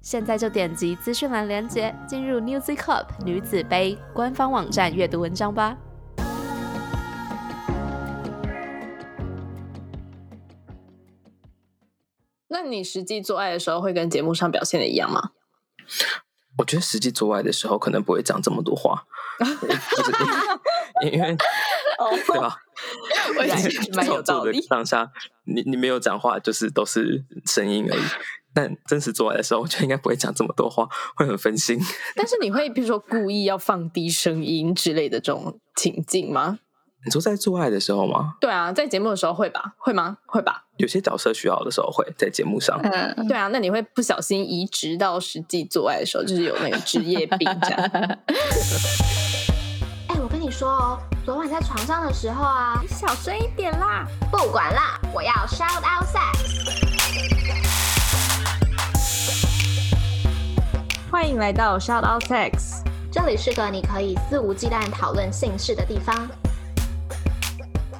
现在就点击资讯栏链接，进入 Newzy Cup 女子杯官方网站阅读文章吧。那你实际做爱的时候会跟节目上表现的一样吗？我觉得实际做爱的时候可能不会讲这么多话，因为对吧？蛮有道理。当下你你没有讲话，就是都是声音而已。但真实做爱的时候，我觉得应该不会讲这么多话，会很分心。但是你会比如说故意要放低声音之类的这种情境吗？你说在做爱的时候吗？对啊，在节目的时候会吧？会吗？会吧？有些角色需要的时候会在节目上。嗯，对啊，那你会不小心移植到实际做爱的时候，就是有那个职业病这样。哎，我跟你说哦，昨晚在床上的时候啊，你小声一点啦！不管啦，我要 shout out sex。欢迎来到 Shout Out Sex，这里是个你可以肆无忌惮讨论性事的地方。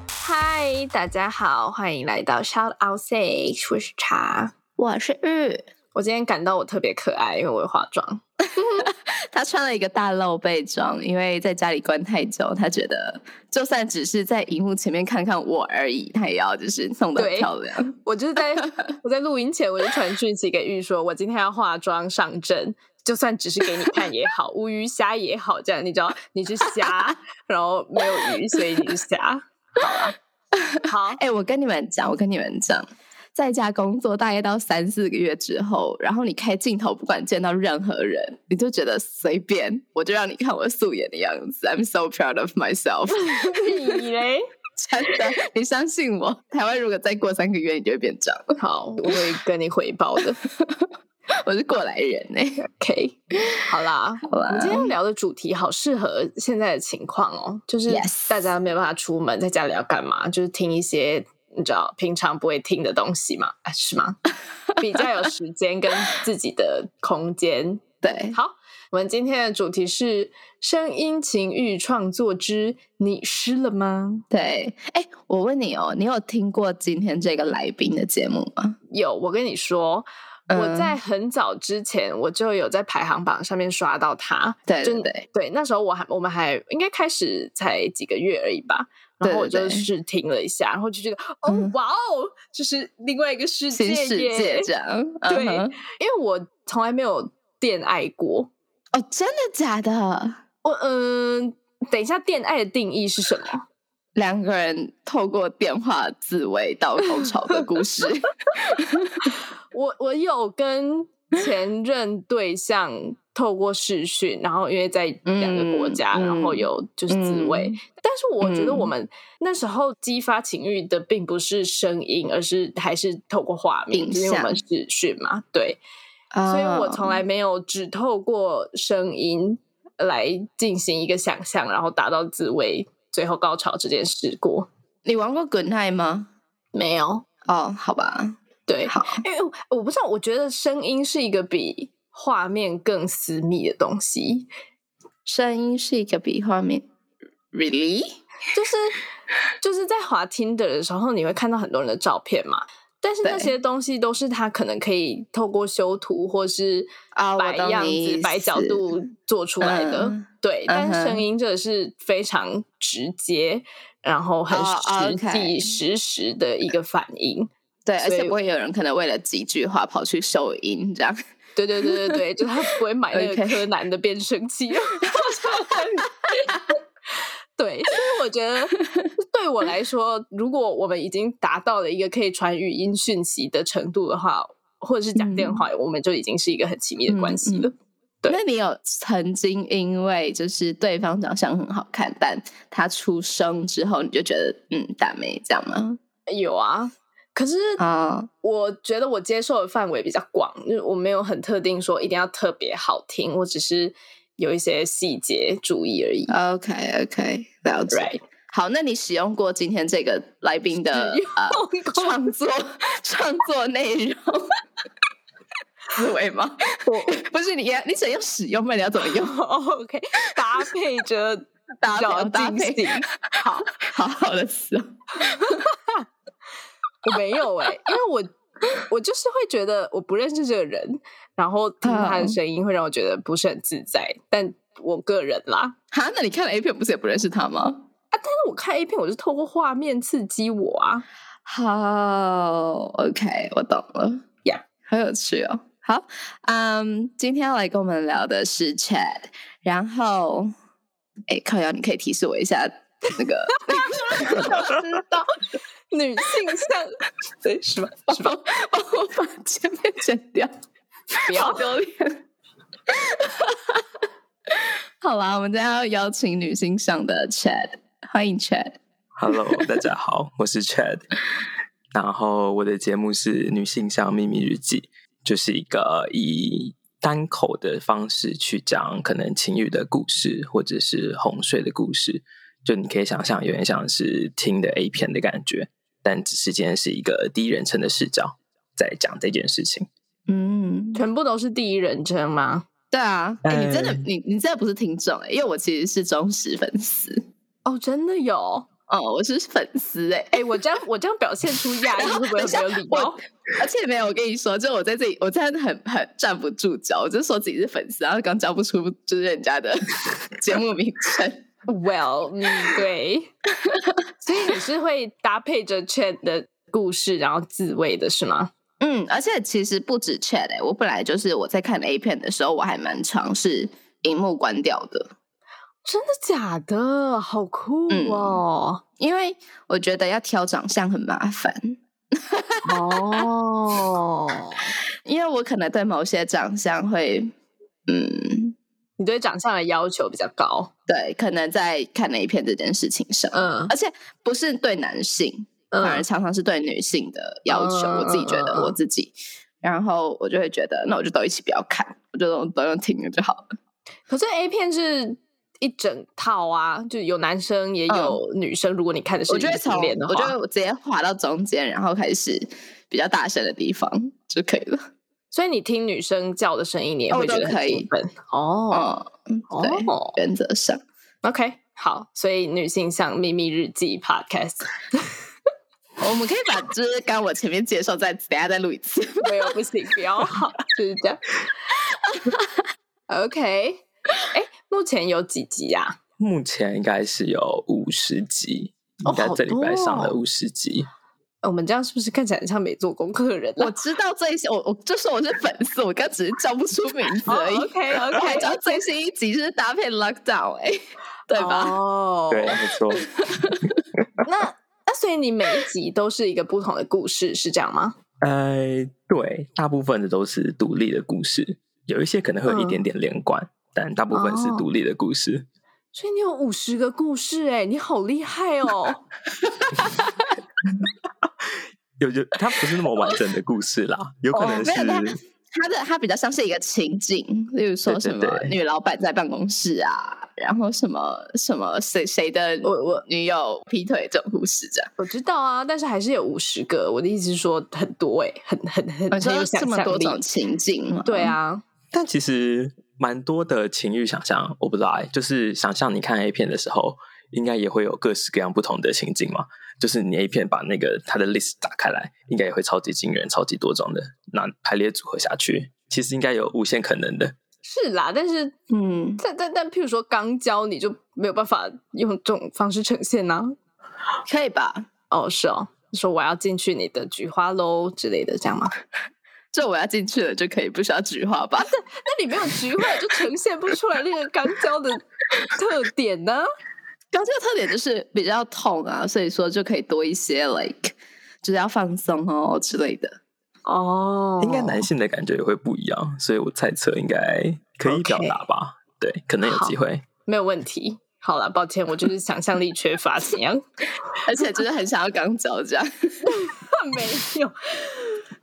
嗨，大家好，欢迎来到 Shout Out Sex，我是茶，我是玉。我今天感到我特别可爱，因为我会化妆。他穿了一个大露背装，因为在家里关太久，他觉得就算只是在荧幕前面看看我而已，他也要就是弄得漂亮。我就是在 我在录音前，我就传讯息给玉说，我今天要化妆上阵。就算只是给你看也好，无鱼虾也好，这样你知道你是虾，然后没有鱼，所以你是虾。好了，好，哎，我跟你们讲，我跟你们讲，在家工作大概到三四个月之后，然后你开镜头，不管见到任何人，你就觉得随便，我就让你看我素颜的样子。I'm so proud of myself。你嘞？真的，你相信我，台湾如果再过三个月，你就会变这样。好，我会跟你回报的。我是过来人呢，OK，好啦，好啦我们今天聊的主题好适合现在的情况哦，就是大家没有办法出门，在家里要干嘛？就是听一些你知道平常不会听的东西嘛？是吗？比较有时间跟自己的空间。对，好，我们今天的主题是声音情欲创作之你湿了吗？对，哎，我问你哦，你有听过今天这个来宾的节目吗？有，我跟你说。我在很早之前，我就有在排行榜上面刷到他，对，真的，对，那时候我还我们还应该开始才几个月而已吧，然后我就试听了一下，然后就觉得哦，哇哦，就是另外一个世界耶，这样，对，因为我从来没有恋爱过，哦，真的假的？我嗯，等一下，恋爱的定义是什么？两个人透过电话自慰到高潮的故事。我我有跟前任对象 透过视讯，然后因为在两个国家，然后有就是自慰。但是我觉得我们那时候激发情欲的并不是声音，而是还是透过画面，因为我们视讯嘛。对，所以我从来没有只透过声音来进行一个想象，然后达到自慰最后高潮这件事过。你玩过 Good Night 吗？没有哦，好吧。对，好，因为我不知道，我觉得声音是一个比画面更私密的东西。声音是一个比画面，really，就是就是在滑 Tinder 的时候，你会看到很多人的照片嘛，但是那些东西都是他可能可以透过修图或是摆样子、摆角度做出来的。对，但声音这是非常直接，然后很实际、实时的一个反应。对，而且不会有人可能为了几句话跑去收音这样。对对对对对，就他不会买那个 柯南的变声器。对，所以我觉得对我来说，如果我们已经达到了一个可以传语音讯息的程度的话，或者是讲电话，我们就已经是一个很亲密的关系了。对，那你有曾经因为就是对方长相很好看，但他出生之后你就觉得嗯大美这样吗？有啊。可是啊，我觉得我接受的范围比较广，就是我没有很特定说一定要特别好听，我只是有一些细节注意而已。OK OK，了解。Right 好，那你使用过今天这个来宾的使用呃创作 创作内容 思维吗？我 不是你要，你只要使用吗？你要怎么用？OK 搭配着搭配脚搭配。好，好好的词哦。我没有哎、因为我我就是会觉得我不认识这个人，然后听他的嗯声音会让我觉得不是很自在。但我个人啦，哈，那你看了 A 片不是也不认识他吗？啊，但是我看 A 片，我是透过画面刺激我啊。好，OK，我懂了。Yeah 好有趣哦。好，嗯，今天要来跟我们聊的是 Chat，然后，哎，靠瑶，你可以提示我一下那个 我知道女性向，对，是吧？是吧？帮我把前面剪掉，不要好丢脸。好啦，我们今天要邀请女性向的 Chad，欢迎 Chad。Hello，大家好，我是 Chad，然后我的节目是《女性向秘密日记》，就是一个以单口的方式去讲可能情欲的故事，或者是哄睡的故事。就你可以想象，有点像是听的 A 片的感觉，但只是今天是一个第一人称的视角在讲这件事情。嗯，全部都是第一人称吗？对啊，哎、你真的哎你你真的不是听众哎、因为我其实是忠实粉丝哦，真的有。哦，我是粉丝哎、哎、我这样我这样表现出压抑，会不会很没有 礼貌？而且没有，我跟你说，就我在这里，我真的很很站不住脚，我就说自己是粉丝，然后刚叫不出就是人家的 节目名称。Well，嗯，对，所以你是会搭配着 Chat 的故事，然后自慰的是吗？嗯，而且其实不止 Chat 哎、我本来就是我在看 A 片的时候，我还蛮尝试荧幕关掉的，真的假的？好酷嗯哦！因为我觉得要挑长相很麻烦，哦，因为我可能对某些长相会，嗯，你对长相的要求比较高。对，可能在看 A 片这件事情上，嗯而且不是对男性，反而嗯，常常是对女性的要求。嗯我自己觉得我自己，然后我就会觉得，那我就都一起不要看，我就都都用听的就好了。可是 A 片是一整套啊，就有男生也有女生。如果你看的是异性我就会从恋的话，我就直接滑到中间，然后开始比较大声的地方就可以了。所以你听女生叫的声音，你也哦会觉得很以兴奋哦。嗯，对，哦原则上。OK，好，所以女性向秘密日记 Podcast 我们可以把就是刚刚我前面介绍再等下再录一次。没有不行，不要好，就是这样。OK，哎，目前有几集啊？目前应该是有五十集，哦应该这礼拜上了五十集。我们这样是不是看起来很像没做功课的人啊、我知道这一些，我我就说我是粉丝，我刚只是叫不出名字而已。OK OK，知道最新一集是搭配 Lockdown 哎、对吧？哦，对，没错。那那所以你每一集都是一个不同的故事，是这样吗？呃，对，大部分的都是独立的故事，有一些可能会有一点点连贯，但大部分是哦独立的故事。所以你有五十个故事、哎，你好厉害哦！有有，它不是那么完整的故事啦，有可能是它的他比较像是一个情景，例如说什么女老板在办公室啊，然后什么什么谁谁的我我女友劈腿这种故事这样。我知道啊，但是还是有五十个。我的意思是说，很多哎、很很很你说很有想这么多象力。种情境吗？对，啊，但其实蛮多的情欲想象，我不知道哎、就是想象你看 A 片的时候，应该也会有各式各样不同的情境嘛。就是你 A 片把那个它的 list 打开来，应该也会超级惊人、超级多种的，那排列组合下去，其实应该有无限可能的。是啦，但是嗯，但但但，譬如说刚交，你就没有办法用这种方式呈现呐、可以吧？哦，是哦，说我要进去你的菊花喽之类的，这样吗？就我要进去了就可以，不需要菊花吧？那你没有菊花，就呈现不出来那个刚交的特点呢、刚这个特点就是比较痛啊，所以说就可以多一些 like 就是要放松哦之类的。哦应该男性的感觉也会不一样，所以我猜测应该可以表达吧。对，可能有机会。没有问题。好了，抱歉，我就是想象力缺乏，怎样？而且就是很想要刚交这样。本 没有。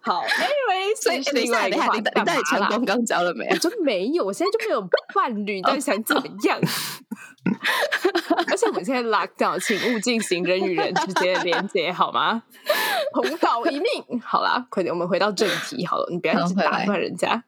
好，Anyway，所以这是另外一个话你你到底成功刚交了没 我？就没有，我现在就没有伴侣，到底想怎么样？而且我们现在 lock down，请勿进行人与人之间的连接，好吗？同岛一命。好啦，快点，我们回到正题好了，你不要一直打断人家。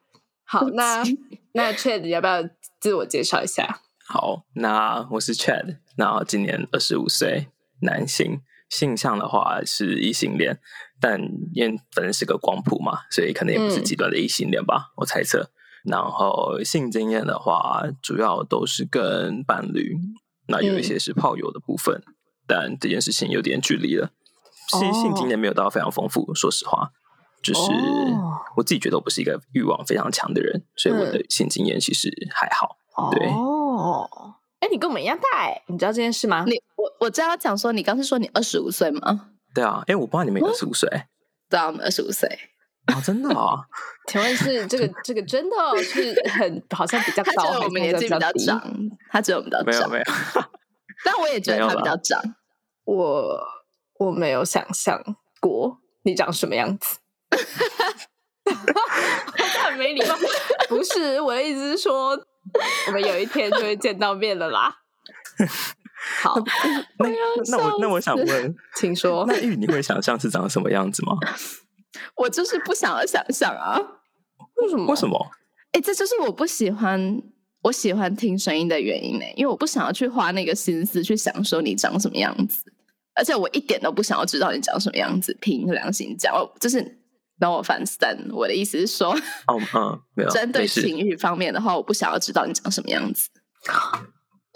好，那那 Chad 要不要自我介绍一下？好，那我是 Chad，那今年二十五岁，男性，性向的话是异性恋，但因为反正是个光谱嘛，所以可能也不是极端的异性恋吧，我猜测。然后性经验的话，主要都是跟伴侣，那有一些是炮友的部分，但这件事情有点距离了。性性经验没有到非常丰富，说实话，就是哦我自己觉得我不是一个欲望非常强的人，所以我的性经验其实还好。对哦，哎，你跟我们一样大哎，你知道这件事吗？你我我知道讲说，你刚是说你二十五岁吗？对啊，哎，我不知道你们二十五岁对啊，我们二十五岁。哦，真的啊。请问是这个这个真的是很好像比较他高，觉得我们年纪比较长，他觉得我们比较长，没有没有，但我也觉得他比较长。我我没有想象过你长什么样子，很没礼貌。不是我的意思是说，我们有一天就会见到面了啦。好，那那我那我想问，请说。那玉你会想象是长什么样子吗？我就是不想要想象啊！为什么？为什么？哎，这就是我不喜欢我喜欢听声音的原因呢，因为我不想要去花那个心思去享受你长什么样子，而且我一点都不想要知道你长什么样子。凭良心讲，我就是让我反 stand。我的意思是说，哦嗯，没有，针对情欲方面的话，我不想要知道你长什么样子。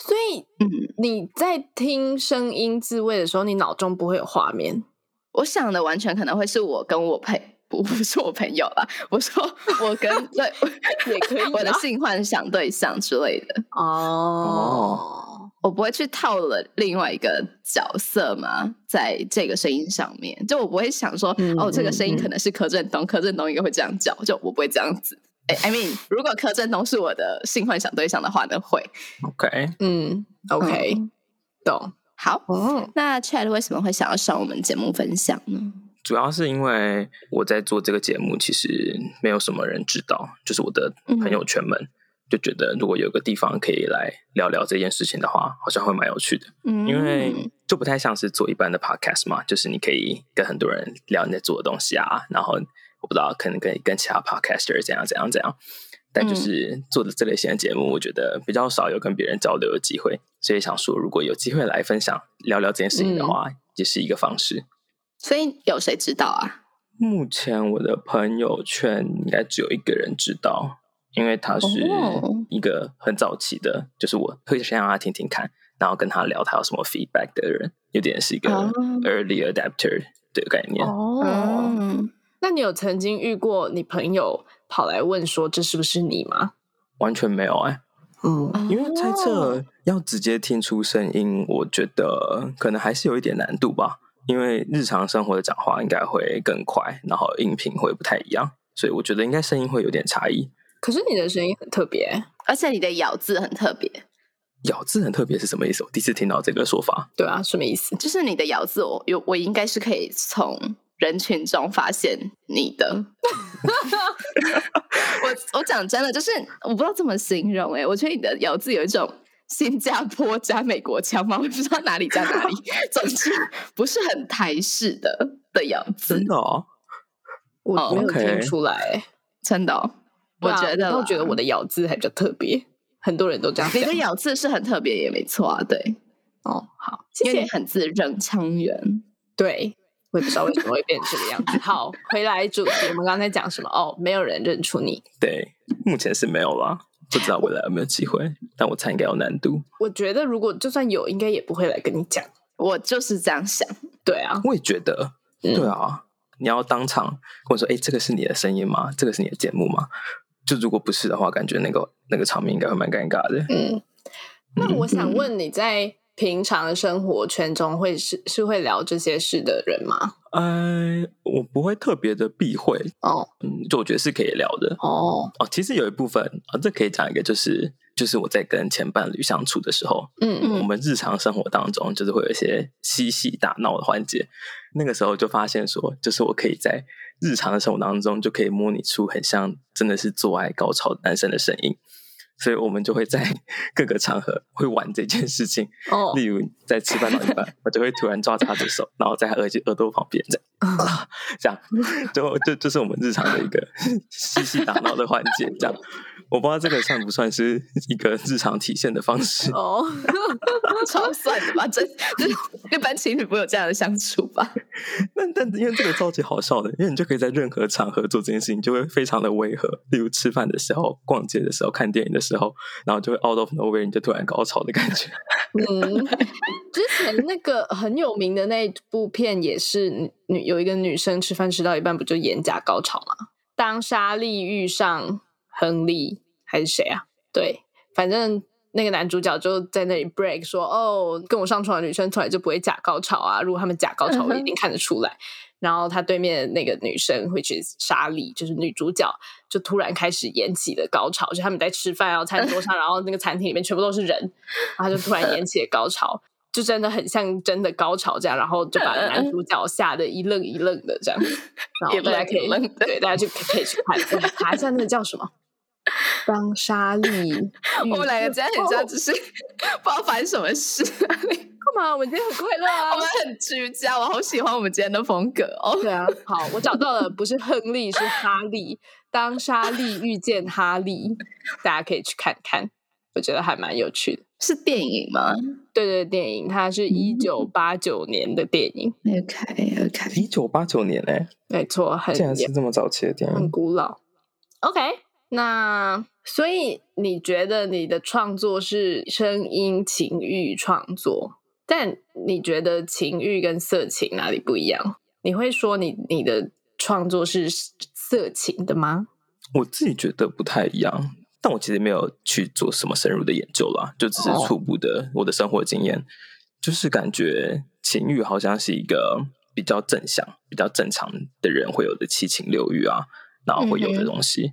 所以嗯，你在听声音自慰的时候，你脑中不会有画面。我想的完全可能会是我跟我朋不不是我朋友啦，我说 我跟对 也可以啊我的性幻想对象之类的，哦，我不会去套了另外一个角色嘛，在这个声音上面，就我不会想说，嗯哦，这个声音嗯可能是柯震东，柯震东应该会这样叫，就我不会这样子。哎，I mean，如果柯震东是我的性幻想对象的话呢，会 OK，嗯，OK，嗯懂。好。哦，那 Chad 为什么会想要上我们节目分享呢？主要是因为我在做这个节目，其实没有什么人知道，就是我的朋友圈们、就觉得，如果有个地方可以来聊聊这件事情的话，好像会蛮有趣的。嗯因为就不太像是做一般的 podcast 嘛，就是你可以跟很多人聊你在做的东西啊，然后我不知道可能跟跟其他 podcaster 怎样怎样怎样，但就是做的这类型的节目，我觉得比较少有跟别人交流的机会，所以想说如果有机会来分享聊聊这件事情的话，也是一个方式。所以有谁知道啊？目前我的朋友圈应该只有一个人知道，因为他是哦。一个很早期的，就是我会先让他听听看，然后跟他聊他有什么 feedback 的人，有点是一个哦。early adapter 的概念。哦，嗯，那你有曾经遇过你朋友跑来问说这是不是你吗？完全没有哎、嗯，因为猜哦测要直接听出声音，我觉得可能还是有一点难度吧。因为日常生活的讲话应该会更快，然后音频会不太一样，所以我觉得应该声音会有点差异。可是你的声音很特别，而且你的咬字很特别，咬字很特别是什么意思？我第一次听到这个说法。对啊，什么意思？就是你的咬字我，有我应该是可以从人群中发现你的。我我讲真的，就是我不知道怎么形容哎、我觉得你的咬字有一种新加坡加美国腔吗？我不知道哪里加哪里，总之不是很台式的的咬字真，的哦，我哦没有听出来。真的哦、我觉得啦我觉得我的咬字还比较特别，很多人都这样讲你的。咬字是很特别，也没错啊，对，哦，好，谢谢因为你。很字正腔圆。对，我也不知道为什么会变成这个样子。好，回来主题，我们刚才讲什么？哦，没有人认出你。对，目前是没有啦，不知道未来有没有机会，但我猜应该有难度。我觉得如果就算有，应该也不会来跟你讲。我就是这样想，对啊，我也觉得，嗯对啊，你要当场跟我说，哎，这个是你的声音吗？这个是你的节目吗？就如果不是的话，感觉那个那个场面应该会蛮尴尬的。嗯。那我想问你在平常的生活圈中会是是会聊这些事的人吗？呃，我不会特别的避讳，哦嗯，就我觉得是可以聊的。哦，哦，其实有一部分啊、这可以讲一个，就是就是我在跟前伴侣相处的时候，嗯我们日常生活当中就是会有一些嬉戏打闹的环节。那个时候就发现说，就是我可以在日常的生活当中就可以模拟出很像真的是做爱高潮男生的声音。所以我们就会在 各个场合会玩这件事情，哦 例如在吃饭到一半，我就会突然抓着他的手，然后在他耳耳朵旁边这样，啊 这样，就就就是我们日常的一个嬉戏打闹的环节，这样。我不知道这个算不算是一个日常体现的方式。哦，超算的吧？真就是一般情侣不会有这样的相处吧？但但因为这个超级好笑的，因为你就可以在任何场合做这件事情，就会非常的违和。例如吃饭的时候、逛街的时候、看电影的时候，然后就会 out of nowhere 你就突然高潮的感觉。嗯，之前那个很有名的那一部片也是女女有一个女生吃饭吃到一半不就眼角高潮吗？当莎莉遇上亨利还是谁啊？对，反正那个男主角就在那里 break 说：“哦，跟我上床的女生从来就不会假高潮啊！如果他们假高潮，我一定看得出来。”然后他对面那个女生，which is 莎莉，就是女主角，就突然开始演起了高潮，就他们在吃饭，然后餐桌上，然后那个餐厅里面全部都是人，然后他就突然演起了高潮，就真的很像真的高潮这样，然后就把男主角吓得一愣一愣的这样，然后大家可以对大家就可以去看，对查一下那个叫什么。当莎莉，我们两个今天很像，只是 不知道发生什么事。干嘛？我们今天很快乐啊！我们很居家，我好喜欢我们今天的风格哦。对啊，好，我找到了，不是亨利，是哈利。当莎莉遇见哈利，大家可以去看看，我觉得还蛮有趣的。是电影吗对对，电影它是一九八九年的电影，？OK OK，一九八九年呢、没错，很竟然是这么早期的电影很。古老。OK，那所以你觉得你的创作是声音情欲创作，但你觉得情欲跟色情哪里不一样？你会说你你的创作是色情的吗？我自己觉得不太一样，但我其实没有去做什么深入的研究啦，就只是哦初步的我的生活经验，就是感觉情欲好像是一个比较正向、比较正常的人会有的七情六欲啊，然后会有的东西。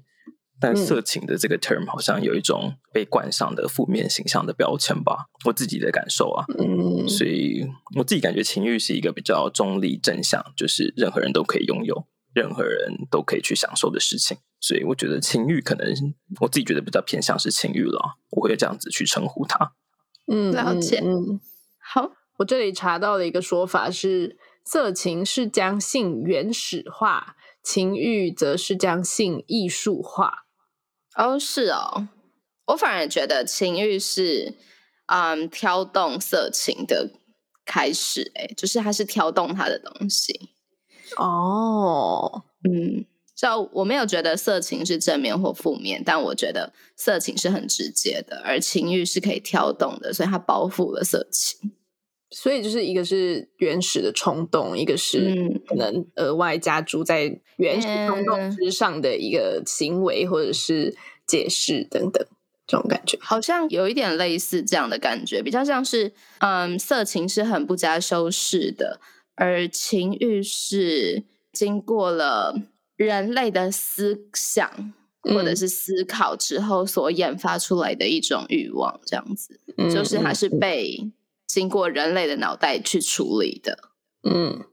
但色情的这个 term 好像有一种被冠上的负面形象的标签吧，我自己的感受啊。嗯，所以我自己感觉情欲是一个比较中立正向，就是任何人都可以拥有，任何人都可以去享受的事情。所以我觉得情欲可能我自己觉得比较偏向是情欲了，我会这样子去称呼它。嗯了解好，我这里查到的一个说法是，色情是将性原始化，情欲则是将性艺术化。哦是哦，我反而觉得情欲是嗯挑动色情的开始，哎，就是它是挑动它的东西。哦，嗯，就我没有觉得色情是正面或负面，但我觉得色情是很直接的，而情欲是可以挑动的，所以它包覆了色情。所以就是一个是原始的冲动，一个是嗯。可能额外加注在原始冲动之上的一个行为或者是解释等等这种感觉。好像有一点类似这样的感觉，比较像是，嗯，色情是很不加修饰的，而情欲是经过了人类的思想或者嗯。是思考之后所研发出来的一种欲望，这样子，嗯就是它是被经过人类的脑袋去处理的。嗯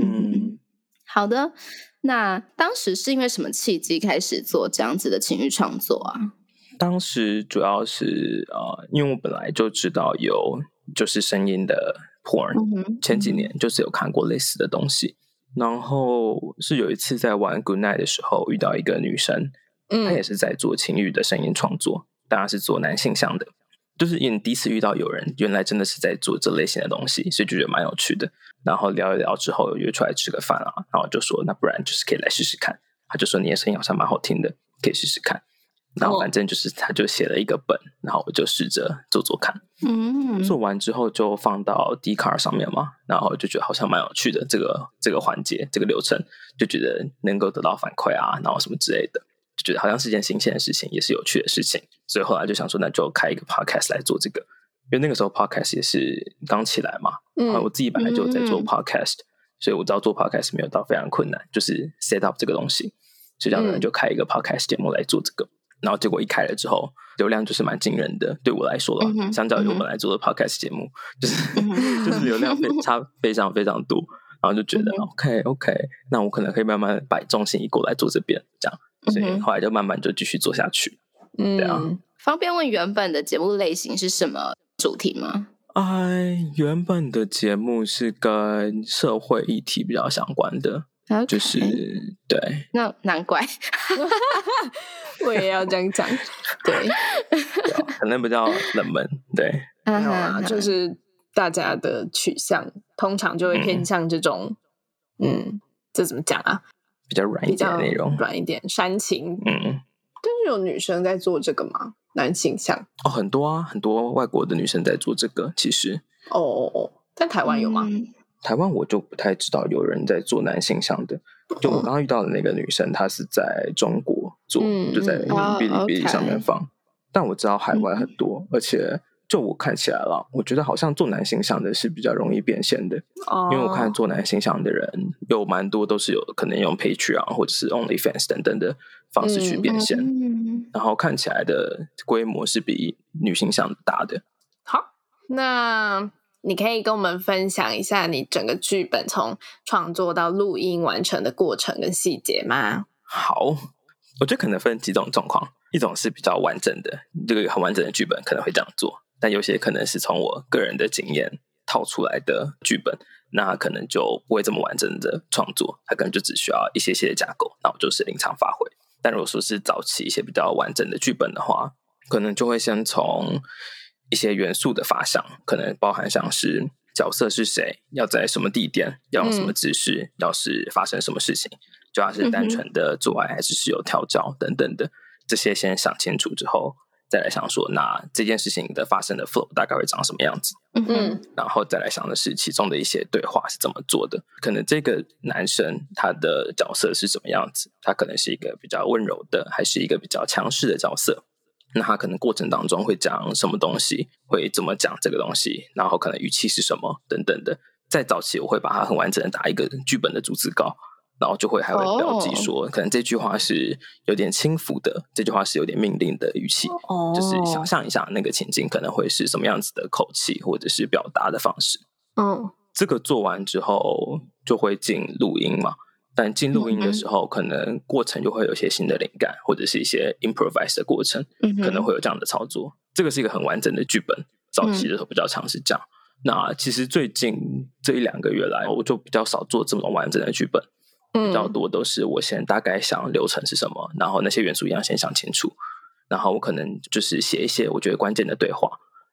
嗯，好的，那当时是因为什么契机开始做这样子的情欲创作啊？当时主要是呃，因为我本来就知道有就是声音的 porn，、嗯哼前几年就是有看过类似的东西。然后是有一次在玩 Good Night 的时候遇到一个女生，她也嗯是在做情欲的声音创作，当然是做男性向的。就是因为第一次遇到有人原来真的是在做这类型的东西，所以就觉得蛮有趣的。然后聊一聊之后约出来吃个饭啊，然后就说那不然就是可以来试试看。他就说你的声音好像蛮好听的，可以试试看。然后反正就是他就写了一个本，然后我就试着做做看。嗯，做完之后就放到 d c a r 上面嘛，然后就觉得好像蛮有趣的这个这个环节这个流程，就觉得能够得到反馈啊，然后什么之类的，就觉得好像是件新鲜的事情，也是有趣的事情，所以后来就想说，那就开一个 podcast 来做这个，因为那个时候 podcast 也是刚起来嘛，然后我嗯自己本来就有在做嗯 podcast，、所以我知道做 podcast 没有到非常困难，就是 set up 这个东西，所以这样呢嗯就开一个 podcast 节目来做这个。然后结果一开了之后，流量就是蛮惊人的。对我来说啦，嗯相较于我本来做的 podcast 节目，就是嗯 就是流量非差非常非常多。然然后就觉得、嗯 OK OK，那我可能可以慢慢把重心移过来做这边，这样，所以后来就慢慢就继续做下去。嗯，对啊方便问原本的节目类型是什么主题吗？哎，原本的节目是跟社会议题比较相关的，就是对，那难怪，我也要这样讲。对，对啊可能比较冷门，对，没没有啊，就是大家的取向通常就会偏向这种，嗯，这怎么讲啊？比较软一点的内容。软一点，煽情。嗯，但是有女生在做这个吗？男性向？哦，很多啊，很多外国的女生在做这个。其实哦哦哦，在台湾有吗？嗯台湾我就不太知道有人在做男性向的。就我刚刚遇到的那个女生，她是在中国做，嗯就在哔哩哔哩上面放。但我知道海外很多，而且就我看起来了，我觉得好像做男性向的是比较容易变现的。哦，因为我看做男性向的人有蛮多都是有可能用 Patreon 或者是 OnlyFans 等等的方式去变现，嗯然后看起来的规模是比女性向大的。好，那你可以跟我们分享一下你整个剧本从创作到录音完成的过程跟细节吗？好，我觉得可能分几种状况，一种是比较完整的，这个很完整的剧本可能会这样做，但有些可能是从我个人的经验套出来的剧本，那可能就不会这么完整的创作，它可能就只需要一些些的架构，那我就是临场发挥。但如果说是早期一些比较完整的剧本的话，可能就会先从一些元素的发想，可能包含像是角色是谁，要在什么地点，要用什么姿势，要是发生什么事情，就要是单纯的做爱还是是有调教等等的，这些先想清楚之后，再来想说，那这件事情的发生的 flow 大概会长什么样子。嗯哼嗯然后再来想的是其中的一些对话是怎么做的。可能这个男生他的角色是什么样子？他可能是一个比较温柔的，还是一个比较强势的角色？那他可能过程当中会讲什么东西，会怎么讲这个东西，然后可能语气是什么等等的。在早期我会把它很完整的打一个剧本的逐字稿，然后就会还会标记说，可能这句话是有点轻浮的，这句话是有点命令的语气。哦就是想象一下那个情境可能会是什么样子的口气，或者是表达的方式。嗯这个做完之后就会进录音嘛，但进录音的时候，可能过程就会有一些新的灵感，或者是一些 improvise 的过程，嗯可能会有这样的操作。这个是一个很完整的剧本，早期的时候比较常是这样。那其实最近这一两个月来，我就比较少做这么完整的剧本，比较嗯多都是我先大概想流程是什么，然后那些元素一样先想清楚，然后我可能就是写一些我觉得关键的对话，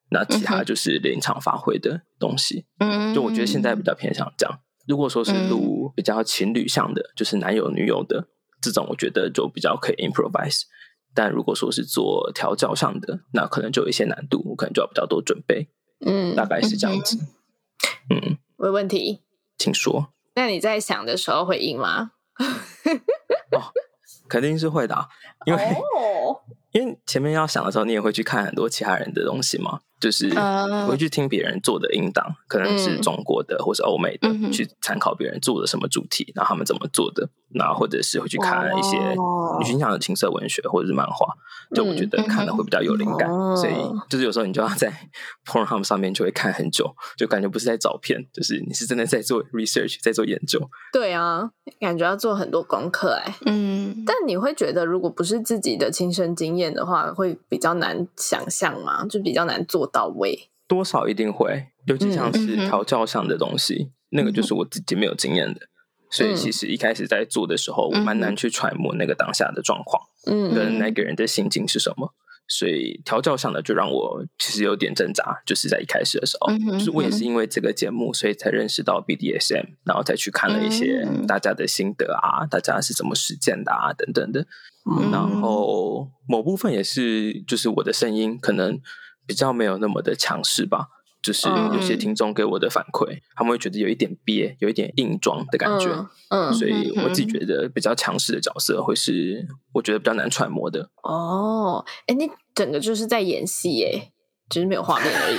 那其他就是临场发挥的东西。嗯就我觉得现在比较偏向这样。如果说是录比较情侣向的，就是男友女友的这种，我觉得就比较可以 improvise。但如果说是做调教上的，那可能就有一些难度，我可能就要比较多准备，嗯大概是这样子。嗯，没问题。请说。那你在想的时候会硬吗？肯定是会的啊、因为、哦，因为前面要想的时候，你也会去看很多其他人的东西嘛，就是会去听别人做的音档，可能是嗯中国的或是欧美的，去参考别人做的什么主题，然后他们怎么做的，然后或者是会去看一些哦女性向的情色文学或者是漫画，就我觉得嗯看了会比较有灵感，哦所以就是有时候你就要在 Pornhub 上面就会看很久，就感觉不是在找片，就是你是真的在做 research，在做研究。对啊，感觉要做很多功课哎。嗯，但你会觉得，如果不是自己的亲身经验的话，会比较难想象吗？就比较难做到位。多少一定会，尤其像是调教上的东西，那个就是我自己没有经验的，所以嗯。其实一开始在做的时候，我蛮难去揣摩那个当下的状况嗯跟那个人的心境是什么。所以调教上的就让我其实有点挣扎，就是在一开始的时候，嗯就是我也是因为这个节目，所以才认识到 BDSM，然后再去看了一些嗯。大家的心得啊，大家是怎么实践的啊，等等的。嗯。然后某部分也是，就是我的声音可能比较没有那么的强势吧。就是有些嗯听众给我的反馈，他们会觉得有一点憋，有一点硬装的感觉，嗯嗯所以嗯我自己觉得比较强势的角色会是我觉得比较难揣摩的。哦，哎，你整个就是在演戏耶，只是没有画面而已，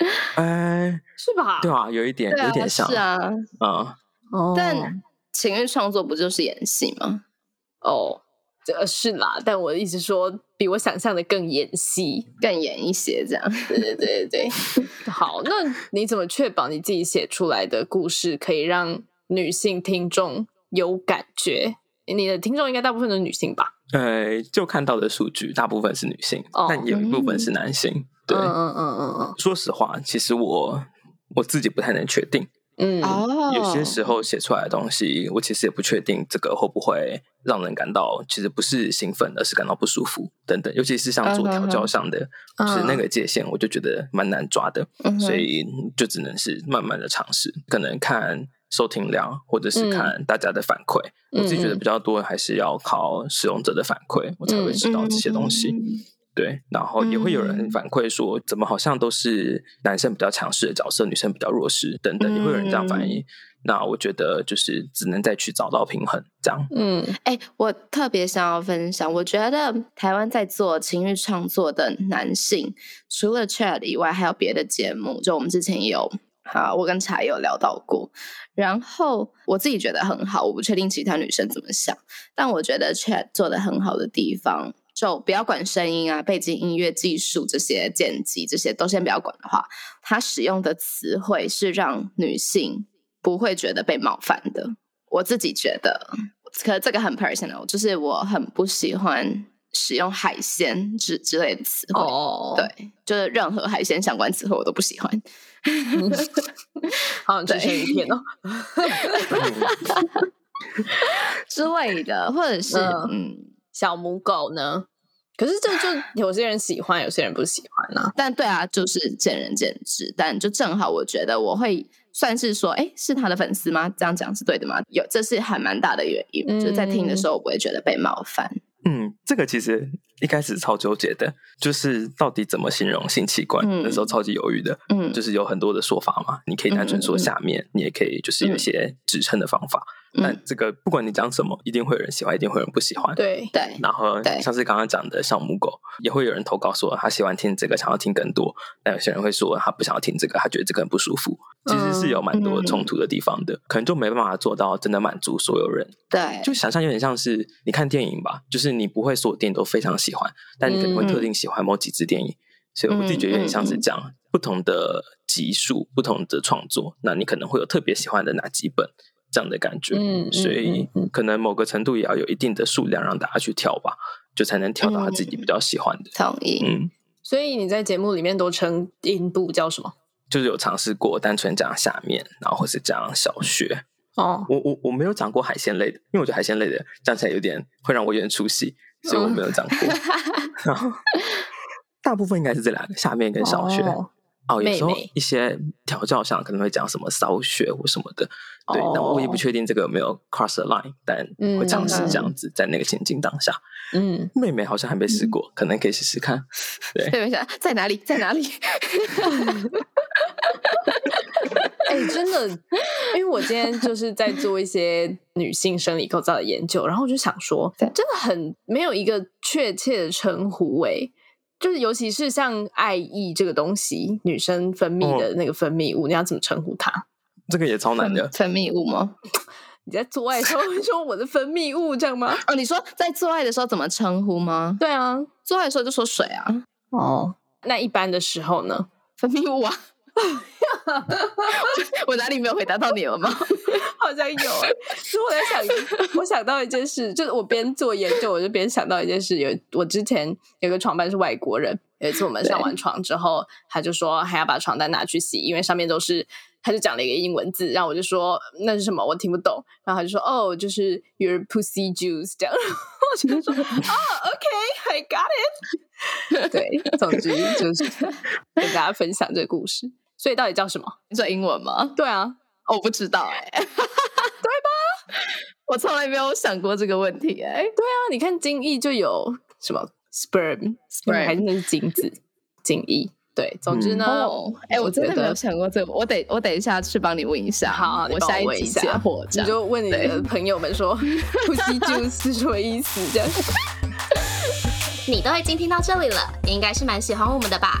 哎，是吧？对啊，有一点有点像是啊，啊，哦，但情欲创作不就是演戏吗？哦，这个是啦，但我的意思说，比我想象的更演戏。更演一些这样。对对对对对，好，那你怎么确保你自己写出来的故事可以让女性听众有感觉？你的听众应该大部分都是女性吧？呃，就看到的数据，大部分是女性，但有一部分是男性。对，嗯嗯嗯嗯嗯。说实话，其实我我自己不太能确定。嗯，有些时候写出来的东西，我其实也不确定这个会不会让人感到，其实不是兴奋，而是感到不舒服等等。尤其是像做调教上的，是那个界限，我就觉得蛮难抓的。所以就只能是慢慢的尝试，可能看收听量，或者是看大家的反馈。我自己觉得比较多，还是要靠使用者的反馈，我才会知道这些东西。对，然后也会有人反馈说，怎么好像都是男生比较强势的角色，女生比较弱势等等，也会有人这样反映。那我觉得就是只能再去找到平衡，这样。嗯，哎，我特别想要分享，我觉得台湾在做情欲创作的男性，除了 Chat 以外，还有别的节目，就我们之前也有，好，我跟茶有聊到过。然后我自己觉得很好，我不确定其他女生怎么想，但我觉得 Chat 做的很好的地方。就不要管声音啊、背景音乐技术这些剪辑这些都先不要管的话，他使用的词汇是让女性不会觉得被冒犯的。我自己觉得，可这个很 personal，就是我很不喜欢使用海鲜之之类的词汇。哦，对，就是任何海鲜相关词汇我都不喜欢。好，这是一片哦 之类的，或者是嗯。小母狗呢？可是这就有些人喜欢，有些人不喜欢呢。但对啊，就是见仁见智。但就正好，我觉得我会算是说，哎，是他的粉丝吗？这样讲是对的吗？有，这是还蛮大的原因。就在听的时候，我不会觉得被冒犯。嗯，这个其实一开始超纠结的，就是到底怎么形容性器官？那时候超级犹豫的。嗯，就是有很多的说法嘛。你可以单纯说下面，你也可以就是有一些指称的方法。但这个不管你讲什么，一定会有人喜欢，一定会有人不喜欢。对对。然后像是刚刚讲的小母狗，也会有人投稿说他喜欢听这个，想要听更多。但有些人会说他不想要听这个，他觉得这个很不舒服。其实是有蛮多冲突的地方的，可能就没办法做到真的满足所有人。对，就想象有点像是你看电影吧，就是你不会所有电影都非常喜欢，但你可能会特定喜欢某几支电影。所以我自己觉得有点像是这样，不同的集数、不同的创作，那你可能会有特别喜欢的哪几本。这样的感觉，嗯，所以可能某个程度也要有一定的数量让大家去挑吧，就才能挑到他自己比较喜欢的。同意，嗯。所以你在节目里面都称印度叫什么？就是有尝试过单纯讲下面，然后或是讲小学。哦，我我我没有讲过海鲜类的，因为我觉得海鲜类的讲起来有点会让我有点出戏，所以我没有讲过。然后大部分应该是这两个下面跟小学。哦，有时候一些调教上可能会讲什么骚穴或什么的，对，但我也不确定这个有没有 cross the line，但会尝试这样子在那个情境当下。嗯，妹妹好像还没试过，可能可以试试看。对，妹妹想在哪里，在哪里？哎，真的，因为我今天就是在做一些女性生理构造的研究，然后我就想说，真的很没有一个确切的称呼，哎。就是，尤其是像爱意这个东西，女生分泌的那个分泌物，你要怎么称呼它？这个也超难的。分泌物吗？你在做爱的时候会说我的分泌物这样吗？哦，你说在做爱的时候怎么称呼吗？对啊，做爱的时候就说水啊。哦，那一般的时候呢？分泌物啊。我哪里没有回答到你了吗？好像有哎，所以我在想，我想到一件事，就是我边做研究，我就边想到一件事。有我之前有个床伴是外国人，有一次我们上完床之后，他就说还要把床单拿去洗，因为上面都是，他就讲了一个英文字，然后我就说那是什么，我听不懂，然后他就说哦，就是 your pussy juice 这样，我就说啊，OK，I got it。对，总之就是跟大家分享这个故事。所以到底叫什么？你说英文吗？对啊，我不知道哎，对吧？我从来没有想过这个问题哎。对啊，你看精液就有什么 sperm，sperm 还是那是精子？精液。对，总之呢，哎，我真的没有想过这个，我得我等一下去帮你问一下。好，我下一集解惑，你就问你的朋友们说，pussy juice 什么意思？这样。你都已经听到这里了，应该是蛮喜欢我们的吧？